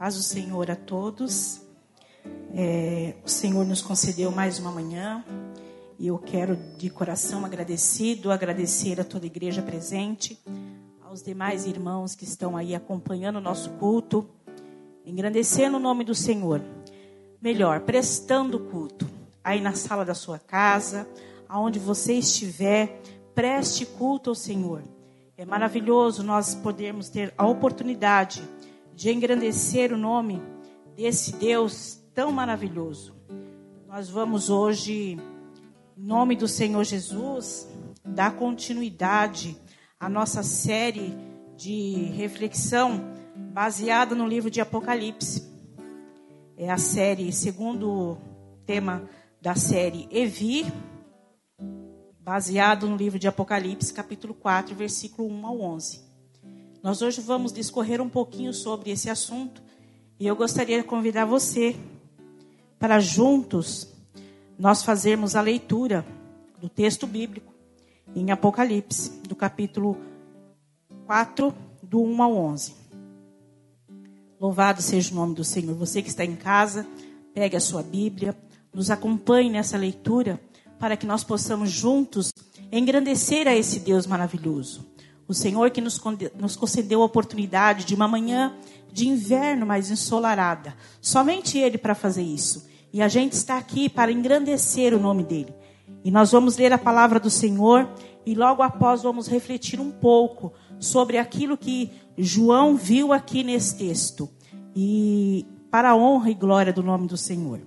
Paz do Senhor a todos. É, o Senhor nos concedeu mais uma manhã e eu quero de coração agradecido agradecer a toda a igreja presente, aos demais irmãos que estão aí acompanhando o nosso culto, engrandecendo o nome do Senhor. Melhor, prestando culto aí na sala da sua casa, aonde você estiver, preste culto ao Senhor. É maravilhoso nós podermos ter a oportunidade de engrandecer o nome desse Deus tão maravilhoso. Nós vamos hoje, em nome do Senhor Jesus, dar continuidade à nossa série de reflexão baseada no livro de Apocalipse. É a série, segundo tema da série Evi, baseado no livro de Apocalipse, capítulo 4, versículo 1 ao 11. Nós hoje vamos discorrer um pouquinho sobre esse assunto e eu gostaria de convidar você para juntos nós fazermos a leitura do texto bíblico em Apocalipse, do capítulo 4, do 1 ao 11. Louvado seja o nome do Senhor. Você que está em casa, pegue a sua Bíblia, nos acompanhe nessa leitura para que nós possamos juntos engrandecer a esse Deus maravilhoso. O Senhor que nos, nos concedeu a oportunidade de uma manhã de inverno mais ensolarada. Somente Ele para fazer isso. E a gente está aqui para engrandecer o nome dEle. E nós vamos ler a palavra do Senhor e logo após vamos refletir um pouco sobre aquilo que João viu aqui nesse texto. E para a honra e glória do nome do Senhor.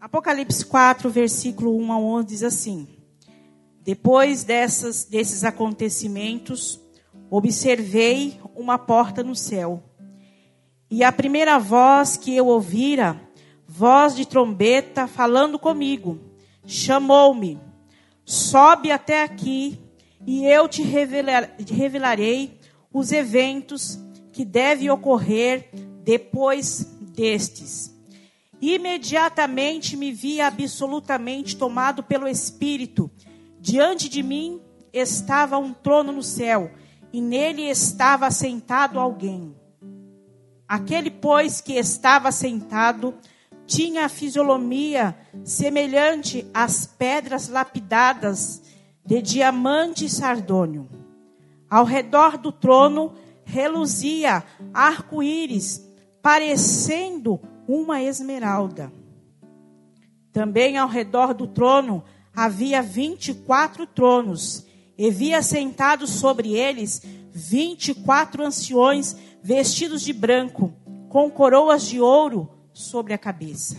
Apocalipse 4, versículo 1 a 11 diz assim: depois dessas, desses acontecimentos, observei uma porta no céu. E a primeira voz que eu ouvira, voz de trombeta falando comigo, chamou-me: Sobe até aqui, e eu te revelar, revelarei os eventos que devem ocorrer depois destes. Imediatamente me vi absolutamente tomado pelo Espírito Diante de mim estava um trono no céu, e nele estava sentado alguém. Aquele, pois, que estava sentado, tinha a fisionomia semelhante às pedras lapidadas de diamante e sardônio. Ao redor do trono reluzia arco-íris, parecendo uma esmeralda. Também ao redor do trono havia vinte e quatro tronos, e via sentados sobre eles vinte e quatro anciões vestidos de branco, com coroas de ouro sobre a cabeça.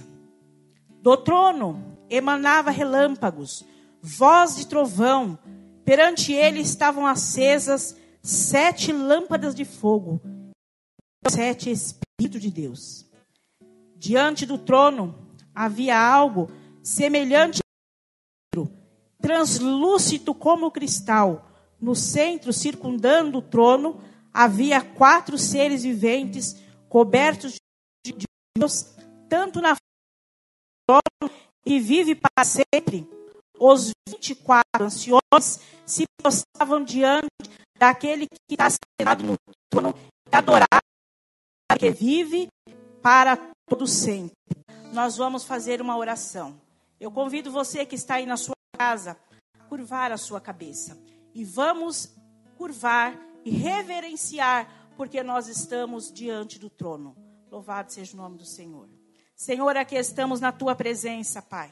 Do trono emanava relâmpagos, voz de trovão, perante ele estavam acesas sete lâmpadas de fogo, sete Espíritos de Deus. Diante do trono havia algo semelhante translúcido como cristal. No centro, circundando o trono, havia quatro seres viventes cobertos de Deus, tanto na trono e vive para sempre. Os 24 anciões se postavam diante daquele que está sentado no trono e adorar, que vive para todo sempre. Nós vamos fazer uma oração. Eu convido você que está aí na sua casa curvar a sua cabeça. E vamos curvar e reverenciar, porque nós estamos diante do trono. Louvado seja o nome do Senhor. Senhor, aqui estamos na tua presença, Pai.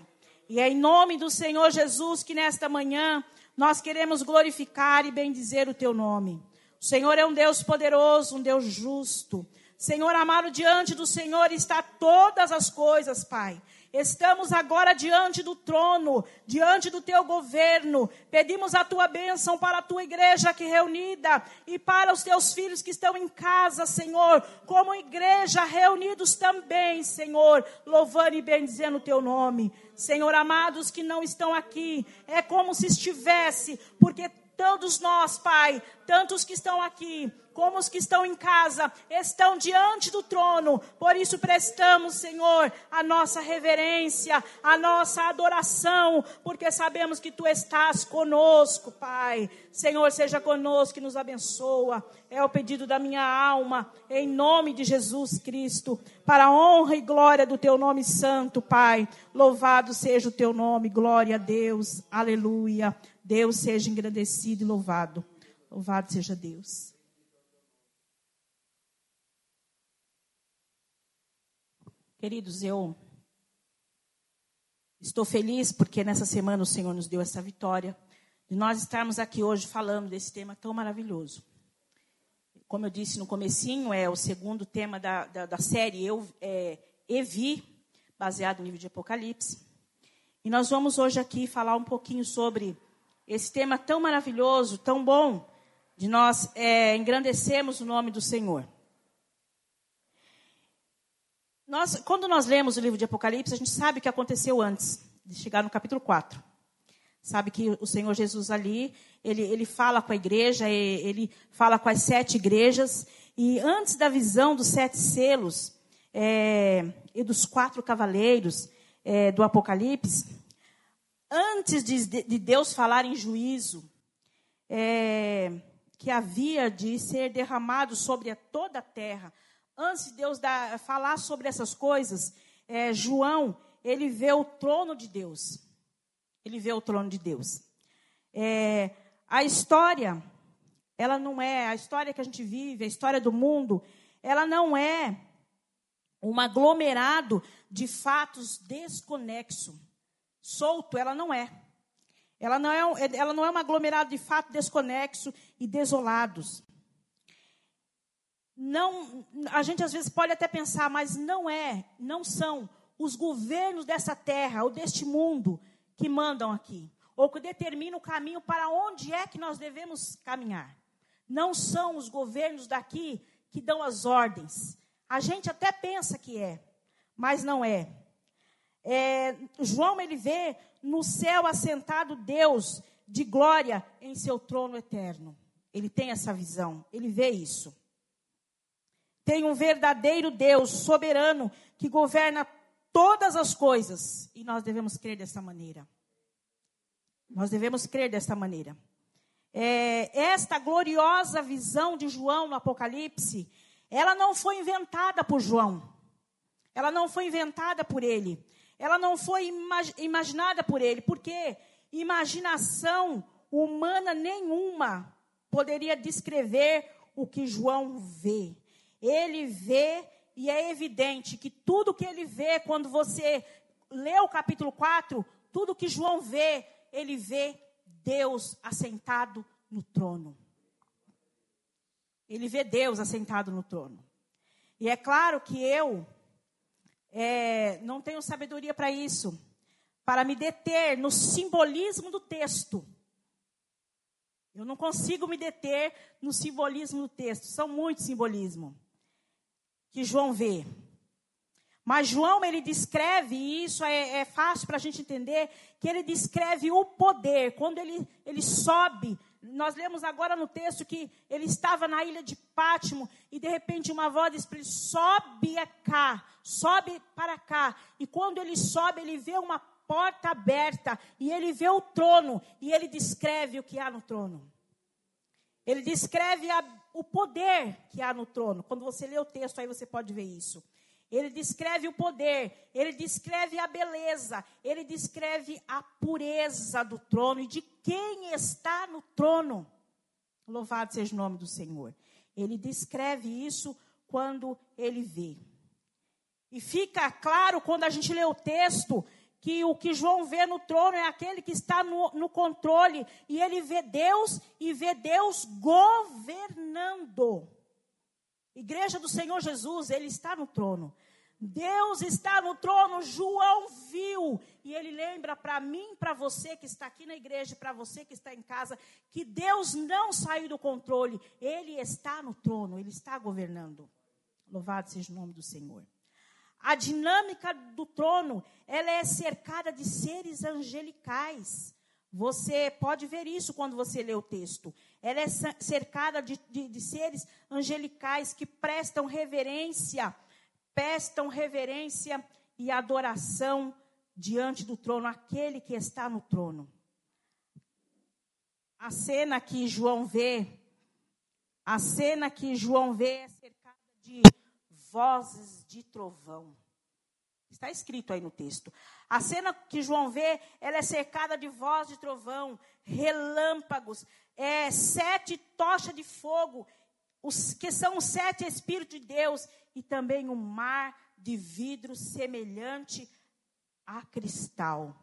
E é em nome do Senhor Jesus que nesta manhã nós queremos glorificar e bendizer o teu nome. O Senhor é um Deus poderoso, um Deus justo. Senhor amado, diante do Senhor está todas as coisas, Pai. Estamos agora diante do trono, diante do teu governo. Pedimos a tua bênção para a tua igreja aqui reunida e para os teus filhos que estão em casa, Senhor, como igreja reunidos também, Senhor, louvando e bendizendo o teu nome. Senhor, amados que não estão aqui, é como se estivesse, porque Todos nós, Pai, tanto os que estão aqui como os que estão em casa, estão diante do trono. Por isso prestamos, Senhor, a nossa reverência, a nossa adoração, porque sabemos que tu estás conosco, Pai. Senhor, seja conosco e nos abençoa. É o pedido da minha alma, em nome de Jesus Cristo, para a honra e glória do teu nome santo, Pai. Louvado seja o teu nome, glória a Deus. Aleluia. Deus seja engrandecido e louvado. Louvado seja Deus. Queridos, eu estou feliz porque nessa semana o Senhor nos deu essa vitória de nós estarmos aqui hoje falando desse tema tão maravilhoso. Como eu disse no comecinho, é o segundo tema da, da, da série eu, é, Evi, baseado no livro de Apocalipse. E nós vamos hoje aqui falar um pouquinho sobre esse tema tão maravilhoso, tão bom, de nós é, engrandecermos o nome do Senhor. Nós, quando nós lemos o livro de Apocalipse, a gente sabe o que aconteceu antes de chegar no capítulo 4. Sabe que o Senhor Jesus ali, ele, ele fala com a igreja, ele fala com as sete igrejas, e antes da visão dos sete selos é, e dos quatro cavaleiros é, do Apocalipse, antes de, de, Deus falar em juízo, é, que havia de ser derramado sobre a toda a terra, antes de Deus dar, falar sobre essas coisas, é, João, ele vê o trono de Deus. Ele vê o trono de Deus. É, a história, ela não é, a história que a gente vive, a história do mundo, ela não é um aglomerado de fatos desconexo. Solto, ela não é. Ela não é, ela não é um aglomerado de fatos desconexo e desolados não, a gente às vezes pode até pensar, mas não é, não são os governos dessa terra ou deste mundo que mandam aqui, ou que determinam o caminho para onde é que nós devemos caminhar. Não são os governos daqui que dão as ordens. A gente até pensa que é, mas não é. é João ele vê no céu assentado Deus de glória em seu trono eterno. Ele tem essa visão, ele vê isso tem um verdadeiro Deus soberano que governa todas as coisas. E nós devemos crer dessa maneira. Nós devemos crer dessa maneira. É, esta gloriosa visão de João no Apocalipse, ela não foi inventada por João. Ela não foi inventada por ele. Ela não foi imag imaginada por ele. Porque imaginação humana nenhuma poderia descrever o que João vê ele vê e é evidente que tudo que ele vê, quando você lê o capítulo 4, tudo que João vê, ele vê Deus assentado no trono. Ele vê Deus assentado no trono. E é claro que eu é, não tenho sabedoria para isso, para me deter no simbolismo do texto. Eu não consigo me deter no simbolismo do texto, são muitos simbolismos que João vê. Mas João, ele descreve, e isso é, é fácil para a gente entender, que ele descreve o poder. Quando ele, ele sobe, nós lemos agora no texto que ele estava na ilha de Pátimo, e de repente uma voz diz para ele, sobe cá, sobe para cá. E quando ele sobe, ele vê uma porta aberta, e ele vê o trono, e ele descreve o que há no trono. Ele descreve a, o poder que há no trono. Quando você lê o texto, aí você pode ver isso. Ele descreve o poder, ele descreve a beleza, ele descreve a pureza do trono e de quem está no trono. Louvado seja o nome do Senhor. Ele descreve isso quando ele vê. E fica claro quando a gente lê o texto que o que João vê no trono é aquele que está no, no, controle, e ele vê Deus e vê Deus governando. Igreja do Senhor Jesus, ele está no trono. Deus está no trono, João viu, e ele lembra para mim, para você que está aqui na igreja, para você que está em casa, que Deus não saiu do controle, ele está no trono, ele está governando. Louvado seja o nome do Senhor. A dinâmica do trono, ela é cercada de seres angelicais. Você pode ver isso quando você lê o texto. Ela é cercada de, de, de seres angelicais que prestam reverência, prestam reverência e adoração diante do trono, aquele que está no trono. A cena que João vê, a cena que João vê é cercada de vozes de trovão. Está escrito aí no texto. A cena que João vê, ela é cercada de voz de trovão, relâmpagos, é, sete tochas de fogo, os, que são os sete Espíritos de Deus, e também um mar de vidro semelhante a cristal.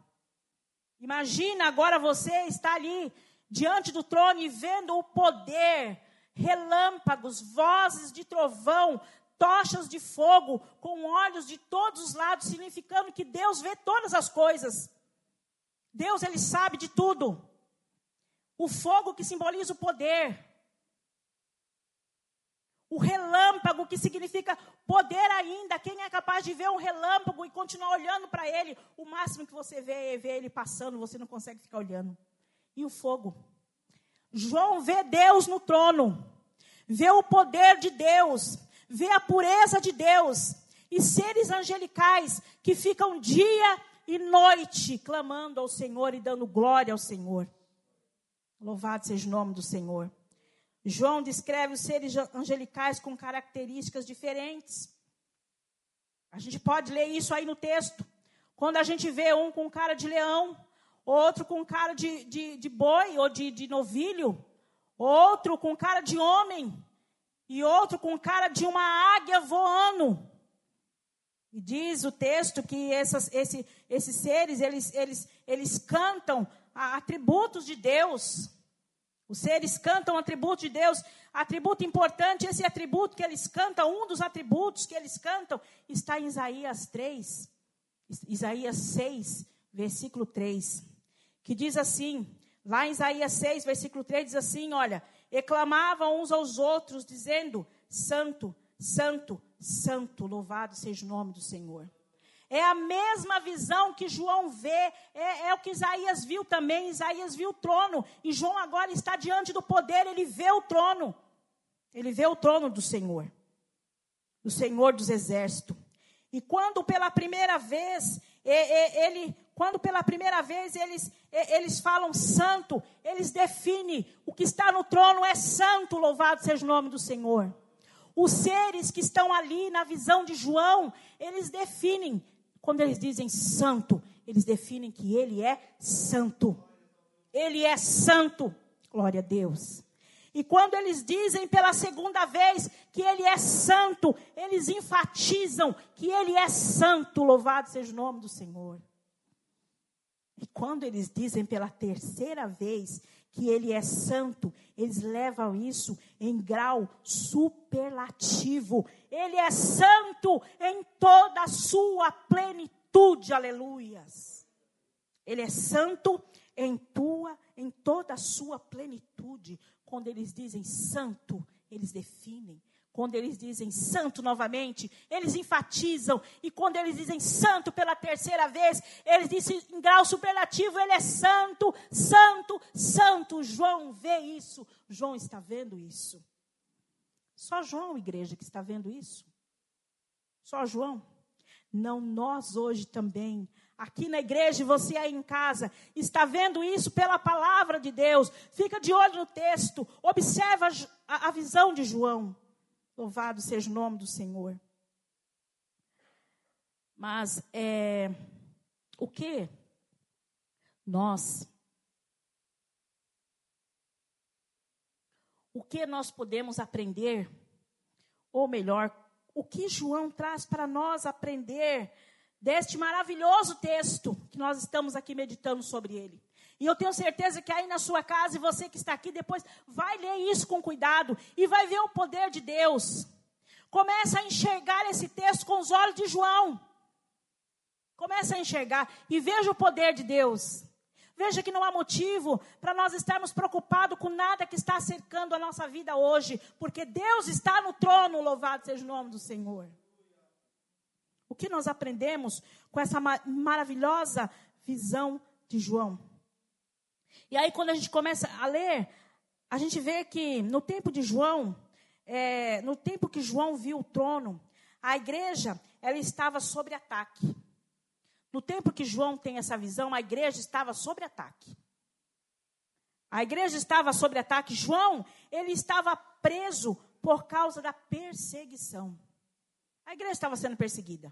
Imagina agora você está ali diante do trono e vendo o poder, relâmpagos, vozes de trovão, tochas de fogo com olhos de todos os lados, significando que Deus vê todas as coisas. Deus, ele sabe de tudo. O fogo que simboliza o poder. O relâmpago que significa poder ainda. Quem é capaz de ver um relâmpago e continuar olhando para ele? O máximo que você vê é ver ele passando, você não consegue ficar olhando. E o fogo. João vê Deus no trono, vê o poder de Deus, vê a pureza de Deus e seres angelicais que ficam dia e noite clamando ao Senhor e dando glória ao Senhor. Louvado seja o nome do Senhor. João descreve os seres angelicais com características diferentes. A gente pode ler isso aí no texto. Quando a gente vê um com cara de leão, outro com cara de, de, de boi ou de, de novilho, outro com cara de homem, e outro com cara de uma águia voando. E diz o texto que essas, esse, esses seres, eles, eles, eles cantam atributos de Deus. Os seres cantam atributos de Deus. Atributo importante, esse atributo que eles cantam, um dos atributos que eles cantam, está em Isaías 3, Isaías 6, versículo 3, que diz assim, lá em Isaías 6, versículo 3, diz assim: olha, e clamavam uns aos outros, dizendo: Santo, Santo, Santo, louvado seja o nome do Senhor. É a mesma visão que João vê, é, é, o que Isaías viu também. Isaías viu o trono, e João agora está diante do poder, ele vê o trono. Ele vê o trono do Senhor, do Senhor dos exércitos. E quando pela primeira vez ele, quando pela primeira vez eles, eles falam santo, eles definem o que está no trono é santo, louvado seja o nome do Senhor. Os seres que estão ali na visão de João, eles definem, quando eles dizem santo, eles definem que ele é santo. Ele é santo. Glória a Deus. E quando eles dizem pela segunda vez que ele é santo, eles enfatizam que ele é santo, louvado seja o nome do Senhor. E quando eles dizem pela terceira vez que ele é santo, eles levam isso em grau superlativo. Ele é santo em toda a sua plenitude, aleluias. Ele é santo em tua, em toda a sua plenitude. Quando eles dizem santo, eles definem. Quando eles dizem santo novamente, eles enfatizam. E quando eles dizem santo pela terceira vez, eles dizem em grau superlativo: ele é santo, santo, santo. João vê isso. João está vendo isso. Só João, igreja, que está vendo isso. Só João. Não, nós hoje também aqui na igreja você aí em casa, está vendo isso pela palavra de Deus, fica de olho no texto, observa a visão de João. Louvado seja o nome do Senhor. Mas é, o que nós o que nós podemos aprender, ou melhor, o que João traz para nós aprender deste maravilhoso texto que nós estamos aqui meditando sobre ele. E eu tenho certeza que aí na sua casa e você que está aqui depois vai ler isso com cuidado e vai ver o poder de Deus. Começa a enxergar esse texto com os olhos de João. Começa a enxergar e veja o poder de Deus. Veja que não há motivo para nós estarmos preocupados com nada que está cercando a nossa vida hoje, porque Deus está no trono, louvado seja o nome do Senhor. O que nós aprendemos com essa maravilhosa visão de João? E aí, quando a gente começa a ler, a gente vê que no tempo de João, é, no tempo que João viu o trono, a igreja ela estava sob ataque. No tempo que João tem essa visão, a igreja estava sob ataque. A igreja estava sob ataque. João, ele estava preso por causa da perseguição. A igreja estava sendo perseguida.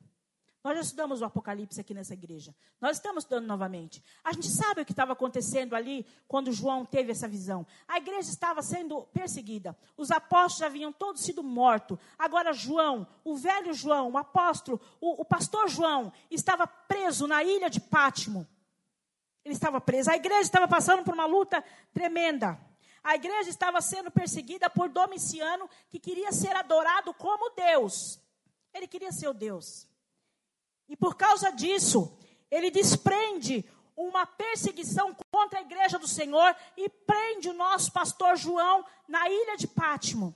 Nós já estudamos o Apocalipse aqui nessa igreja. Nós estamos estudando novamente. A gente sabe o que estava acontecendo ali quando João teve essa visão. A igreja estava sendo perseguida. Os apóstolos já haviam todos sido mortos. Agora João, o velho João, o apóstolo, o, o pastor João, estava preso na ilha de Pátimo. Ele estava preso. A igreja estava passando por uma luta tremenda. A igreja estava sendo perseguida por Domiciano, que queria ser adorado como Deus. Ele queria ser o Deus. E por causa disso, ele desprende uma perseguição contra a igreja do Senhor e prende o nosso pastor João na ilha de Pátimo.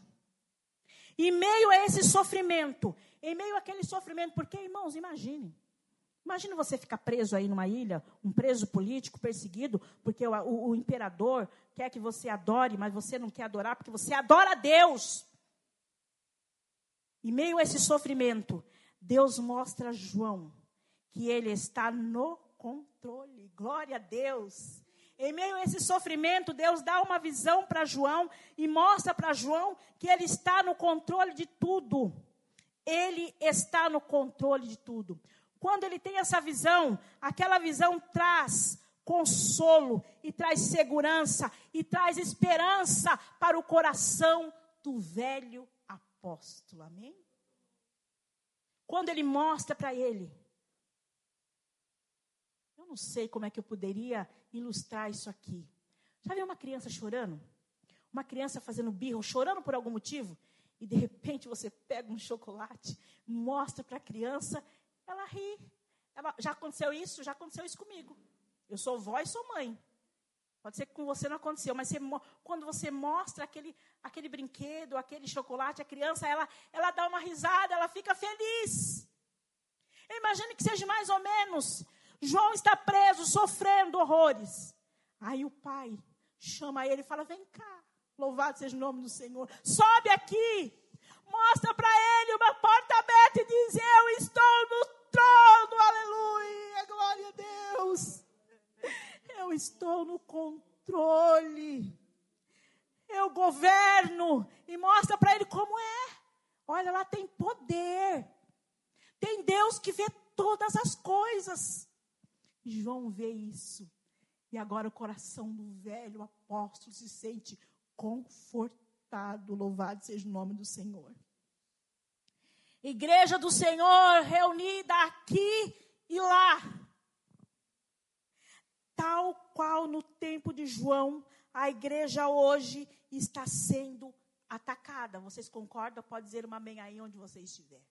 E meio a esse sofrimento, em meio àquele sofrimento, porque, irmãos, imagine. Imagine você ficar preso aí numa ilha, um preso político, perseguido, porque o, o, o imperador quer que você adore, mas você não quer adorar, porque você adora a Deus. Em meio a esse sofrimento, Deus mostra a João que ele está no controle. Glória a Deus. Em meio a esse sofrimento, Deus dá uma visão para João e mostra para João que ele está no controle de tudo. Ele está no controle de tudo. Quando ele tem essa visão, aquela visão traz consolo e traz segurança e traz esperança para o coração do velho apóstolo. Amém? Quando ele mostra para ele. Eu não sei como é que eu poderia ilustrar isso aqui. Já viu uma criança chorando? Uma criança fazendo birro, chorando por algum motivo? E de repente você pega um chocolate, mostra para a criança, ela ri. Ela, já aconteceu isso? Já aconteceu isso comigo. Eu sou vó e sou mãe. Pode ser que com você não aconteceu, mas você, quando você mostra aquele, aquele brinquedo, aquele chocolate, a criança, ela, ela dá uma risada, ela fica feliz. Imagine que seja mais ou menos. João está preso, sofrendo horrores. Aí o pai chama ele e fala: Vem cá, louvado seja o nome do Senhor. Sobe aqui, mostra para ele uma porta aberta e diz: Eu estou no trono, aleluia, glória a Deus. Eu estou no controle. Eu governo. E mostra para ele como é. Olha, lá tem poder. Tem Deus que vê todas as coisas. João vê isso. E agora o coração do velho apóstolo se sente confortado. Louvado seja o nome do Senhor. Igreja do Senhor reunida aqui e lá tal qual no tempo de João, a igreja hoje está sendo atacada. Vocês concordam? Pode dizer uma amém aí onde você estiver.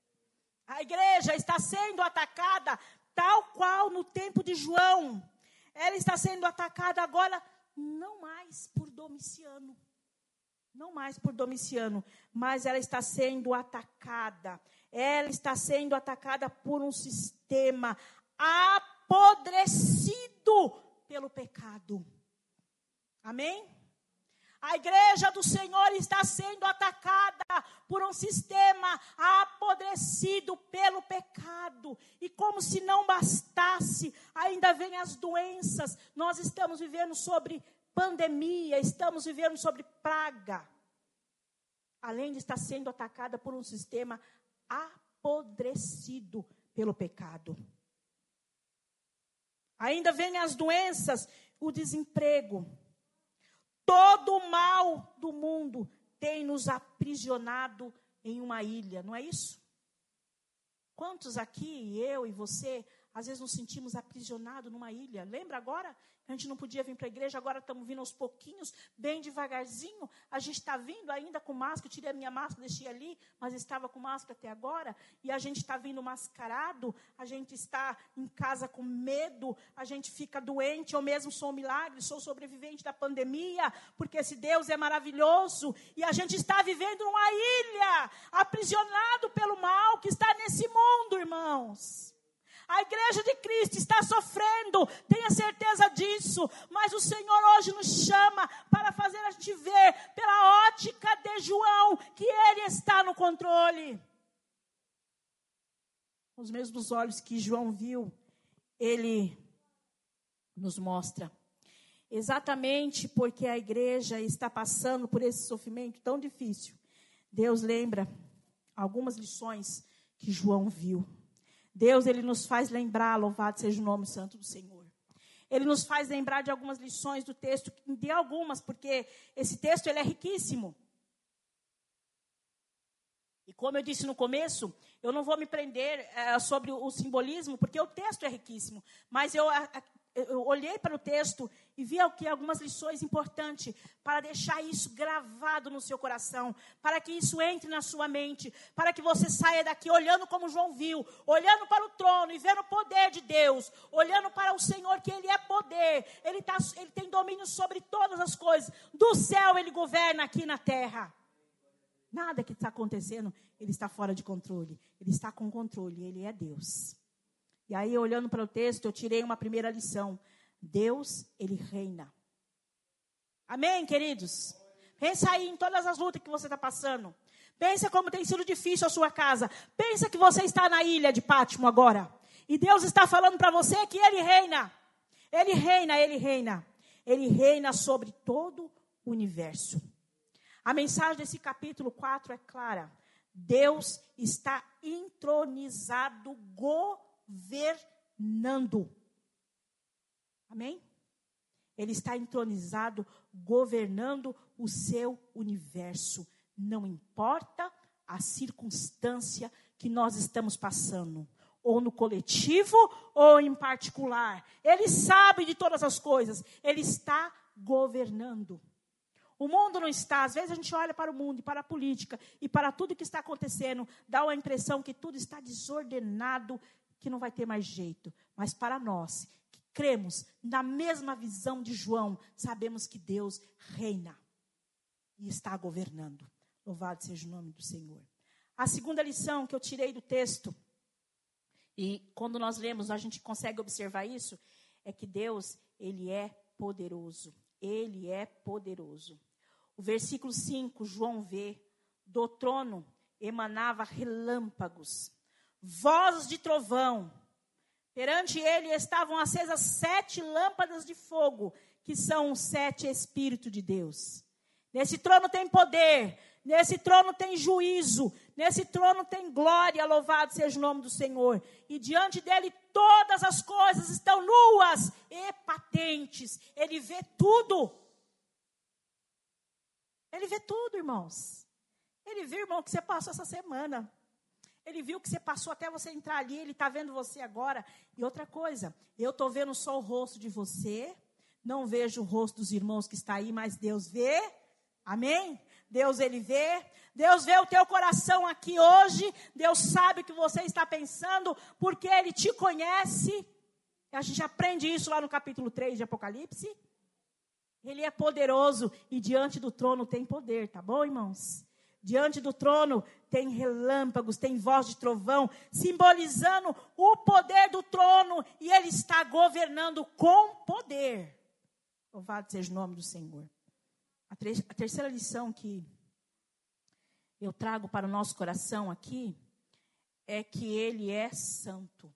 A igreja está sendo atacada tal qual no tempo de João. Ela está sendo atacada agora não mais por Domiciano. Não mais por Domiciano, mas ela está sendo atacada. Ela está sendo atacada por um sistema apodrecido pelo pecado. Amém? A igreja do Senhor está sendo atacada por um sistema apodrecido pelo pecado. E como se não bastasse, ainda vem as doenças. Nós estamos vivendo sobre pandemia, estamos vivendo sobre praga. Além de estar sendo atacada por um sistema apodrecido pelo pecado. Ainda vem as doenças, o desemprego. Todo o mal do mundo tem nos aprisionado em uma ilha, não é isso? Quantos aqui, eu e você, às vezes nos sentimos aprisionados numa ilha? Lembra agora a gente não podia vir para a igreja, agora estamos vindo aos pouquinhos, bem devagarzinho. A gente está vindo ainda com máscara, eu tirei a minha máscara, deixei ali, mas estava com máscara até agora. E a gente está vindo mascarado, a gente está em casa com medo, a gente fica doente. Eu mesmo sou um milagre, sou sobrevivente da pandemia, porque esse Deus é maravilhoso. E a gente está vivendo numa ilha, aprisionado pelo mal que está nesse mundo, irmãos. A igreja de Cristo está sofrendo, tenha certeza disso. Mas o Senhor hoje nos chama para fazer a gente ver, pela ótica de João, que Ele está no controle. Os mesmos olhos que João viu, Ele nos mostra. Exatamente porque a igreja está passando por esse sofrimento tão difícil, Deus lembra algumas lições que João viu. Deus, ele nos faz lembrar, louvado seja o nome santo do Senhor. Ele nos faz lembrar de algumas lições do texto, de algumas, porque esse texto ele é riquíssimo. E como eu disse no começo, eu não vou me prender é, sobre o, simbolismo, porque o texto é riquíssimo. Mas eu a, eu olhei para o texto e vi aqui algumas lições importantes para deixar isso gravado no seu coração, para que isso entre na sua mente, para que você saia daqui olhando como João viu, olhando para o trono e vendo o poder de Deus, olhando para o Senhor que Ele é poder, Ele, tá, ele tem domínio sobre todas as coisas, do céu Ele governa aqui na terra. Nada que está acontecendo, Ele está fora de controle, Ele está com controle, Ele é Deus. E aí, olhando para o texto, eu tirei uma primeira lição. Deus, ele reina. Amém, queridos? Pensa aí em todas as lutas que você está passando. Pensa como tem sido difícil a sua casa. Pensa que você está na ilha de Pátimo agora. E Deus está falando para você que Ele reina. Ele reina, Ele reina. Ele reina sobre todo o universo. A mensagem desse capítulo 4 é clara. Deus está entronizado, governando. Amém? Ele está entronizado, governando o seu universo. Não importa a circunstância que nós estamos passando, ou no coletivo ou em particular. Ele sabe de todas as coisas. Ele está governando. O mundo não está, às vezes a gente olha para o mundo e para a política e para tudo que está acontecendo, dá uma impressão que tudo está desordenado, que não vai ter mais jeito. Mas para nós, que cremos na mesma visão de João, sabemos que Deus reina e está governando. Louvado seja o nome do Senhor. A segunda lição que eu tirei do texto, e quando nós lemos, a gente consegue observar isso, é que Deus, ele é poderoso. Ele é poderoso. O versículo 5, João vê, do trono emanava relâmpagos vozes de trovão. Perante ele estavam acesas sete lâmpadas de fogo, que são os sete Espíritos de Deus. Nesse trono tem poder, nesse trono tem juízo, nesse trono tem glória, louvado seja o nome do Senhor. E diante dele todas as coisas estão nuas e patentes. Ele vê tudo. Ele vê tudo, irmãos. Ele vê, irmão, que você passou essa semana. Ele viu que você passou até você entrar ali, ele está vendo você agora. E outra coisa, eu estou vendo só o rosto de você, não vejo o rosto dos irmãos que está aí, mas Deus vê. Amém? Deus ele vê. Deus vê o teu coração aqui hoje. Deus sabe o que você está pensando, porque ele te conhece. A gente aprende isso lá no capítulo 3 de Apocalipse. Ele é poderoso e diante do trono tem poder, tá bom, irmãos? Diante do trono tem relâmpagos, tem voz de trovão, simbolizando o poder do trono e ele está governando com poder. Louvado seja o nome do Senhor. A, a terceira lição que eu trago para o nosso coração aqui é que ele é santo.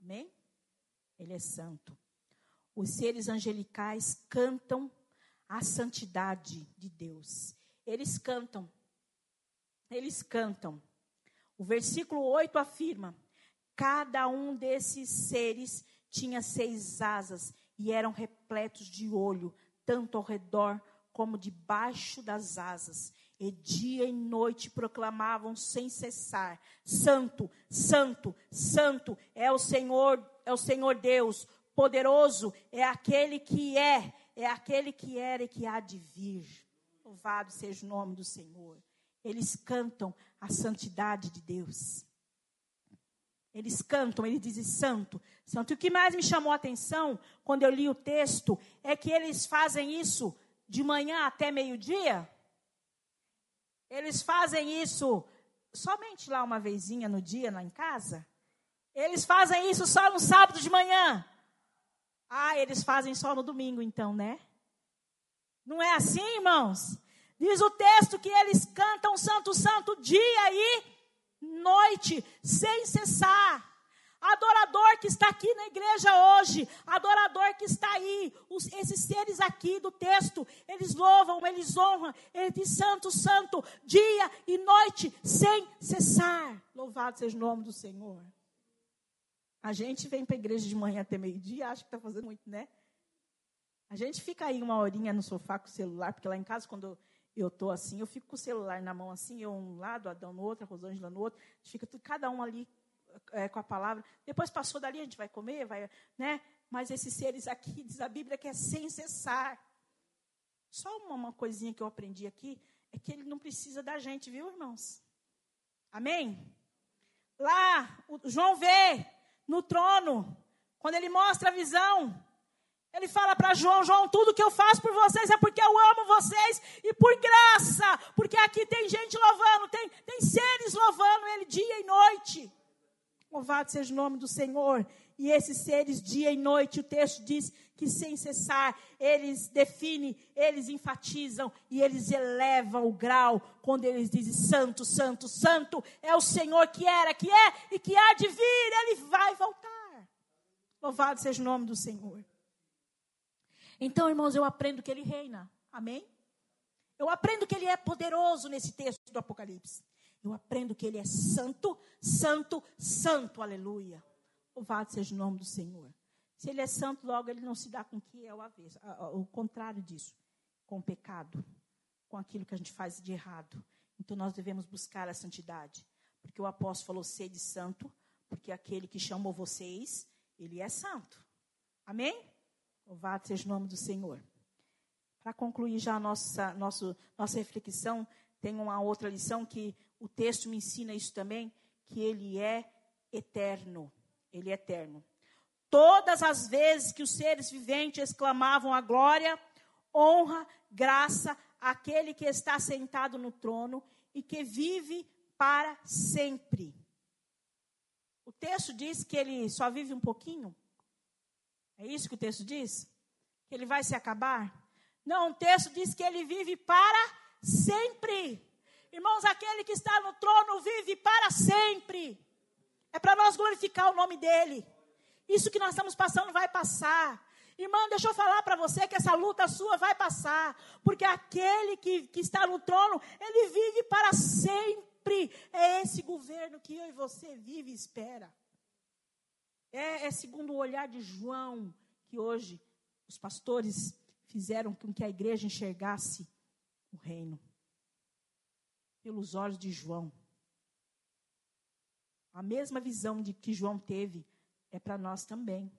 Amém? Ele é santo. Os seres angelicais cantam a santidade de Deus. Eles cantam eles cantam. O versículo 8 afirma: Cada um desses seres tinha seis asas e eram repletos de olho, tanto ao redor como debaixo das asas. E dia e noite proclamavam sem cessar: Santo, Santo, Santo é o Senhor, é o Senhor Deus, poderoso é aquele que é, é aquele que era e que há de vir. Louvado seja o nome do Senhor. Eles cantam a santidade de Deus. Eles cantam, eles dizem santo, santo. E o que mais me chamou a atenção quando eu li o texto é que eles fazem isso de manhã até meio-dia. Eles fazem isso somente lá uma vezinha no dia, lá em casa. Eles fazem isso só no sábado de manhã. Ah, eles fazem só no domingo, então, né? Não é assim, irmãos? Diz o texto que eles cantam Santo Santo dia e noite, sem cessar. Adorador que está aqui na igreja hoje, adorador que está aí, os, esses seres aqui do texto, eles louvam, eles honram, ele diz santo, santo, dia e noite, sem cessar. Louvado seja o nome do Senhor. A gente vem para a igreja de manhã até meio-dia, acha que está fazendo muito, né? A gente fica aí uma horinha no sofá com o celular, porque lá em casa, quando eu estou assim, eu fico com o celular na mão assim, eu um lado, Adão no outro, a Rosângela no outro, fica tudo, cada um ali é, com a palavra. Depois passou dali, a gente vai comer, vai, né? Mas esses seres aqui, diz a Bíblia, que é sem cessar. Só uma, uma coisinha que eu aprendi aqui, é que ele não precisa da gente, viu, irmãos? Amém? Lá, João vê no trono, quando ele mostra a visão, ele fala para João: João, tudo que eu faço por vocês é porque eu amo vocês e por graça, porque aqui tem gente louvando, tem, tem seres louvando ele dia e noite. Louvado seja o nome do Senhor. E esses seres, dia e noite, o texto diz que sem cessar, eles definem, eles enfatizam e eles elevam o grau quando eles dizem: Santo, Santo, Santo é o Senhor que era, que é e que há de vir, ele vai voltar. Louvado seja o nome do Senhor. Então, irmãos, eu aprendo que ele reina. Amém? Eu aprendo que ele é poderoso nesse texto do Apocalipse. Eu aprendo que Ele é santo, santo, santo, aleluia. Louvado seja o nome do Senhor. Se Ele é santo, logo Ele não se dá com o que é o avesso, o contrário disso, com o pecado, com aquilo que a gente faz de errado. Então nós devemos buscar a santidade, porque o apóstolo falou: sede santo, porque aquele que chamou vocês, Ele é santo. Amém? Louvado seja o nome do Senhor. Para concluir já a nossa, nossa, reflexão, tem uma outra lição que o texto me ensina isso também, que ele é eterno. Ele é eterno. Todas as vezes que os seres viventes exclamavam a glória, honra, graça àquele que está sentado no trono e que vive para sempre. O texto diz que ele só vive um pouquinho? É isso que o texto diz? Que ele vai se acabar? Não, o texto diz que ele vive para sempre. Irmãos, aquele que está no trono vive para sempre. É para nós glorificar o nome dele. Isso que nós estamos passando vai passar. Irmã, deixa eu falar para você que essa luta sua vai passar. Porque aquele que, que está no trono, ele vive para sempre. É esse governo que eu e você vive e espera. É, é segundo o olhar de João que hoje os pastores fizeram com que a igreja enxergasse o reino pelos olhos de João. A mesma visão de que João teve é para nós também.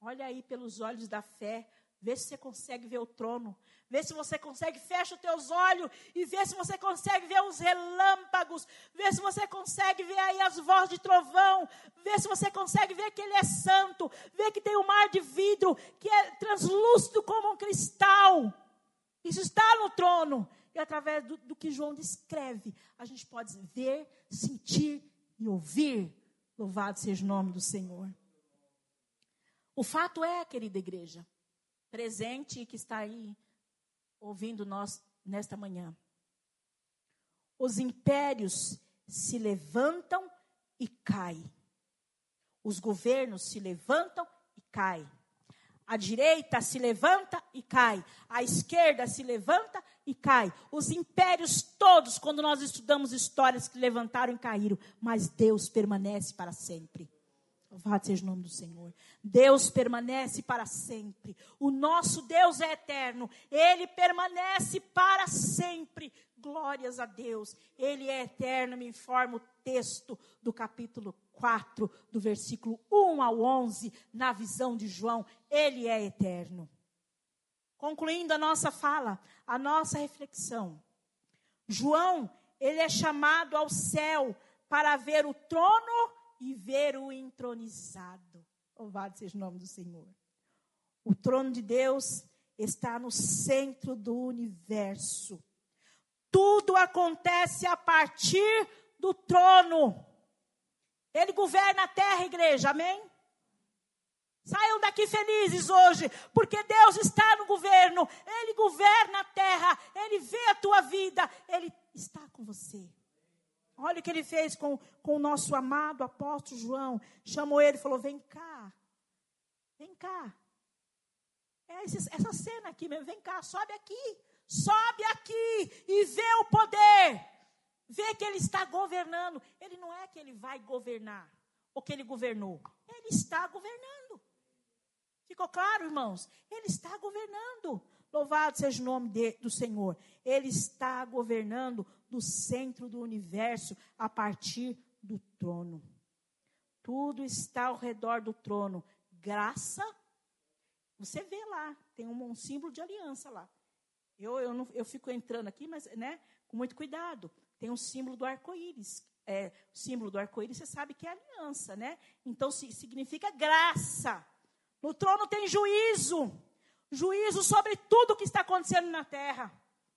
Olha aí pelos olhos da fé, vê se você consegue ver o trono, vê se você consegue, fecha os teus olhos e vê se você consegue ver os relâmpagos, vê se você consegue ver aí as vozes de trovão, vê se você consegue ver que ele é santo, vê que tem um mar de vidro, que é translúcido como um cristal. Isso está no trono. E através do, do que João descreve, a gente pode ver, sentir e ouvir. Louvado seja o nome do Senhor. O fato é, querida igreja, presente e que está aí ouvindo nós nesta manhã. Os impérios se levantam e caem. Os governos se levantam e caem. A direita se levanta e cai. A esquerda se levanta e cai. Os impérios todos, quando nós estudamos histórias que levantaram e caíram, mas Deus permanece para sempre. Louvado seja o nome do Senhor. Deus permanece para sempre. O nosso Deus é eterno. Ele permanece para sempre. Glórias a Deus. Ele é eterno. Me informa o texto do capítulo 4, do versículo 1 ao 11, na visão de João. Ele é eterno. Concluindo a nossa fala, a nossa reflexão. João, ele é chamado ao céu para ver o trono e ver o entronizado. Louvado seja o nome do Senhor. O trono de Deus está no centro do universo. Tudo acontece a partir do trono. Ele governa a terra, igreja, amém? Saiam daqui felizes hoje, porque Deus está no governo, Ele governa a terra, Ele vê a tua vida, Ele está com você. Olha o que ele fez com, com o nosso amado apóstolo João. Chamou ele e falou: Vem cá, vem cá. É essa cena aqui mesmo, vem cá, sobe aqui, sobe aqui e vê o poder. Vê que ele está governando. Ele não é que ele vai governar, ou que ele governou. Ele está governando. Ficou claro, irmãos? Ele está governando. Louvado seja o nome de, do Senhor. Ele está governando do centro do universo a partir do trono. Tudo está ao redor do trono. Graça. Você vê lá, tem um, um símbolo de aliança lá. Eu, eu, não, eu fico entrando aqui, mas né, com muito cuidado. Tem um símbolo do arco-íris. É, o símbolo do arco-íris, você sabe que é aliança, né? Então, se, significa graça. No trono tem juízo. Juízo sobre tudo que está acontecendo na terra.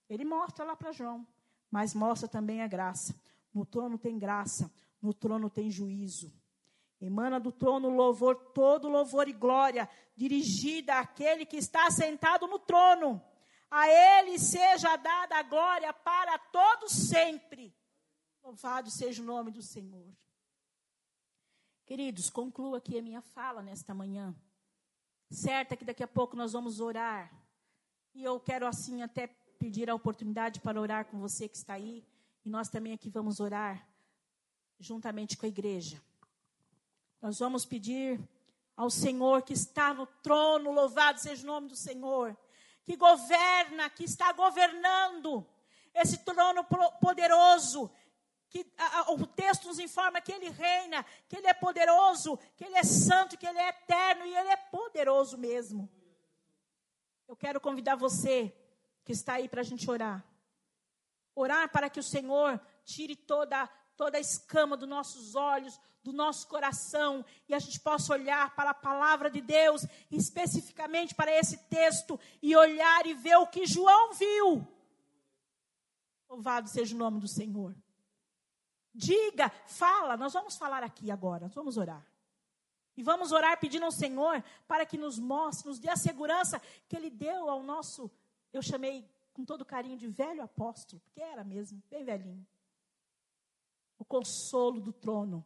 Ele mostra lá para João mas mostra também a graça. No trono tem graça, no trono tem juízo. Emana do trono louvor, todo louvor e glória, dirigida àquele que está sentado no trono. A ele seja dada a glória para todos sempre. Louvado seja o nome do Senhor. Queridos, concluo aqui a minha fala nesta manhã. Certa que daqui a pouco nós vamos orar. E eu quero assim até pedir a oportunidade para orar com você que está aí. E nós também aqui vamos orar juntamente com a igreja. Nós vamos pedir ao Senhor que está no trono, louvado seja o nome do Senhor, que governa, que está governando esse trono poderoso, que a, o texto nos informa que ele reina, que ele é poderoso, que ele é santo, que ele é eterno e ele é poderoso mesmo. Eu quero convidar você que está aí para a gente orar. Orar para que o Senhor tire toda, toda a escama dos nossos olhos, do nosso coração, e a gente possa olhar para a palavra de Deus, especificamente para esse texto, e olhar e ver o que João viu. Louvado seja o nome do Senhor. Diga, fala, nós vamos falar aqui agora, nós vamos orar. E vamos orar pedindo ao Senhor para que nos mostre, nos dê a segurança que Ele deu ao nosso eu chamei com todo carinho de velho apóstolo, porque era mesmo, bem velhinho. O consolo do trono.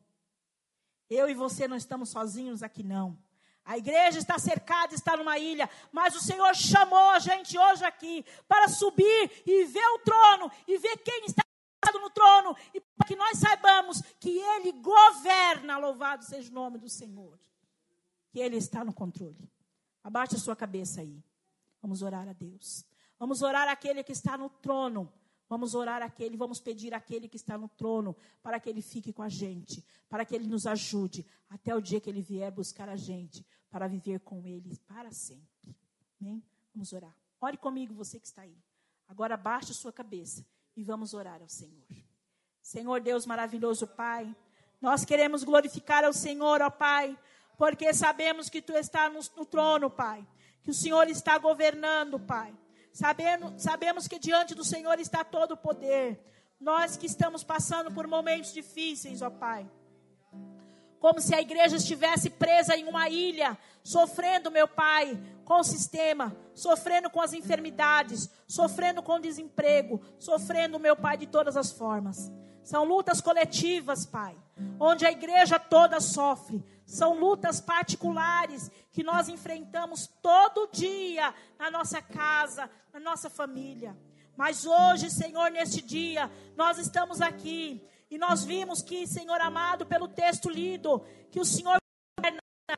Eu e você não estamos sozinhos aqui, não. A igreja está cercada, está numa ilha, mas o Senhor chamou a gente hoje aqui para subir e ver o trono e ver quem está no trono e para que nós saibamos que Ele governa, louvado seja o nome do Senhor, que Ele está no controle. Abaixe a sua cabeça aí. Vamos orar a Deus. Vamos orar aquele que está no trono. Vamos orar aquele, vamos pedir aquele que está no trono para que ele fique com a gente, para que ele nos ajude até o dia que ele vier buscar a gente, para viver com ele para sempre. Amém? Vamos orar. Ore comigo, você que está aí. Agora baixe sua cabeça e vamos orar ao Senhor. Senhor Deus maravilhoso Pai, nós queremos glorificar ao Senhor, ó Pai, porque sabemos que Tu estás no, no trono, Pai, que o Senhor está governando, Pai. Sabendo, sabemos que diante do Senhor está todo o poder. Nós que estamos passando por momentos difíceis, ó Pai. Como se a igreja estivesse presa em uma ilha, sofrendo, meu Pai, com o sistema, sofrendo com as enfermidades, sofrendo com o desemprego, sofrendo, meu Pai, de todas as formas. São lutas coletivas, Pai, onde a igreja toda sofre. São lutas particulares que nós enfrentamos todo dia na nossa casa, na nossa família. Mas hoje, Senhor, neste dia, nós estamos aqui e nós vimos que, Senhor amado, pelo texto lido, que o Senhor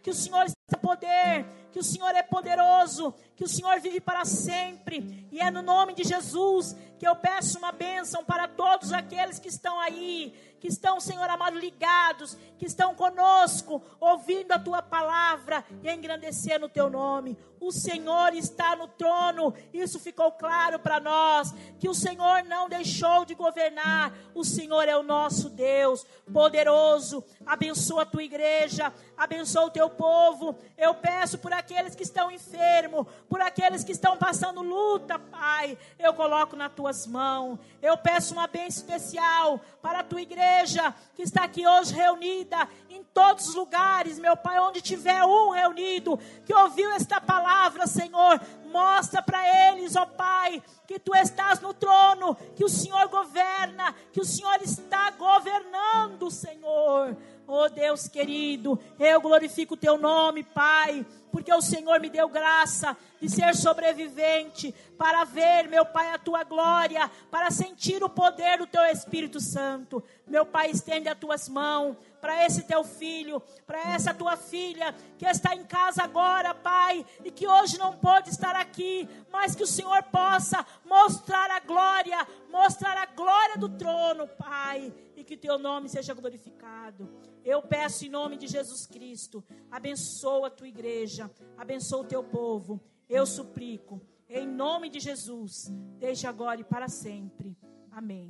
que o Senhor está poder, que o Senhor é poderoso, que o Senhor vive para sempre. E é no nome de Jesus que eu peço uma bênção para todos aqueles que estão aí, que estão, Senhor amado, ligados, que estão conosco, ouvindo a tua palavra e engrandecendo o teu nome. O Senhor está no trono, isso ficou claro para nós, que o Senhor não deixou de governar, o Senhor é o nosso Deus, poderoso. Abençoa a tua igreja, abençoa o teu povo. Eu peço por aqueles que estão enfermos, por aqueles que estão passando luta, Pai, eu coloco nas tuas mãos. Eu peço uma bênção especial para a tua igreja que está aqui hoje reunida, em todos os lugares, meu Pai, onde tiver um reunido, que ouviu esta palavra, Senhor, mostra para eles, ó Pai, que tu estás no trono, que o Senhor governa, que o Senhor está governando, Senhor. Oh Deus querido, eu glorifico o teu nome, Pai, porque o Senhor me deu graça de ser sobrevivente para ver, meu Pai, a tua glória, para sentir o poder do teu Espírito Santo. Meu Pai, estende as tuas mãos para esse teu filho, para essa tua filha que está em casa agora, Pai, e que hoje não pode estar aqui, mas que o Senhor possa mostrar a glória, mostrar a glória do trono, Pai, e que teu nome seja glorificado. Eu peço em nome de Jesus Cristo, abençoa a tua igreja, abençoa o teu povo. Eu suplico, em nome de Jesus, desde agora e para sempre. Amém.